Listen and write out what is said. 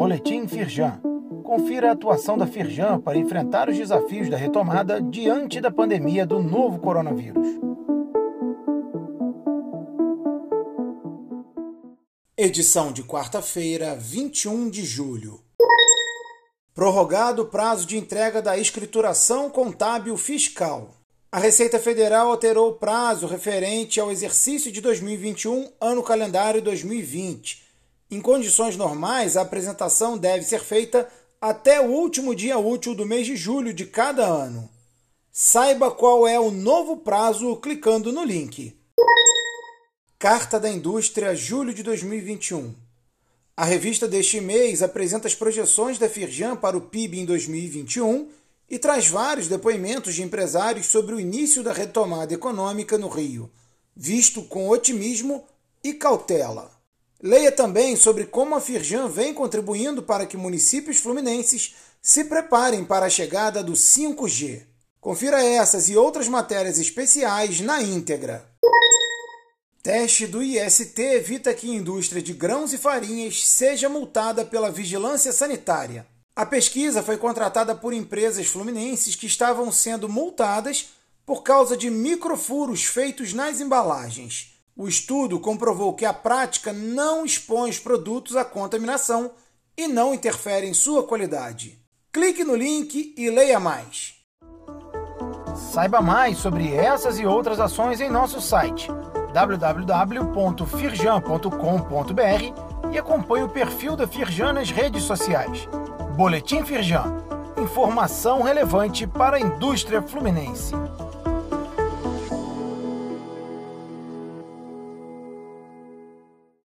Boletim Firjan. Confira a atuação da Firjan para enfrentar os desafios da retomada diante da pandemia do novo coronavírus. Edição de quarta-feira, 21 de julho. Prorrogado o prazo de entrega da escrituração contábil fiscal. A Receita Federal alterou o prazo referente ao exercício de 2021, ano calendário 2020. Em condições normais, a apresentação deve ser feita até o último dia útil do mês de julho de cada ano. Saiba qual é o novo prazo clicando no link. Carta da Indústria, julho de 2021. A revista deste mês apresenta as projeções da Firjan para o PIB em 2021 e traz vários depoimentos de empresários sobre o início da retomada econômica no Rio, visto com otimismo e cautela. Leia também sobre como a Firjan vem contribuindo para que municípios fluminenses se preparem para a chegada do 5G. Confira essas e outras matérias especiais na íntegra. Teste do IST evita que a indústria de grãos e farinhas seja multada pela vigilância sanitária. A pesquisa foi contratada por empresas fluminenses que estavam sendo multadas por causa de microfuros feitos nas embalagens. O estudo comprovou que a prática não expõe os produtos à contaminação e não interfere em sua qualidade. Clique no link e leia mais. Saiba mais sobre essas e outras ações em nosso site www.firjan.com.br e acompanhe o perfil da Firjan nas redes sociais. Boletim Firjan. Informação relevante para a indústria fluminense.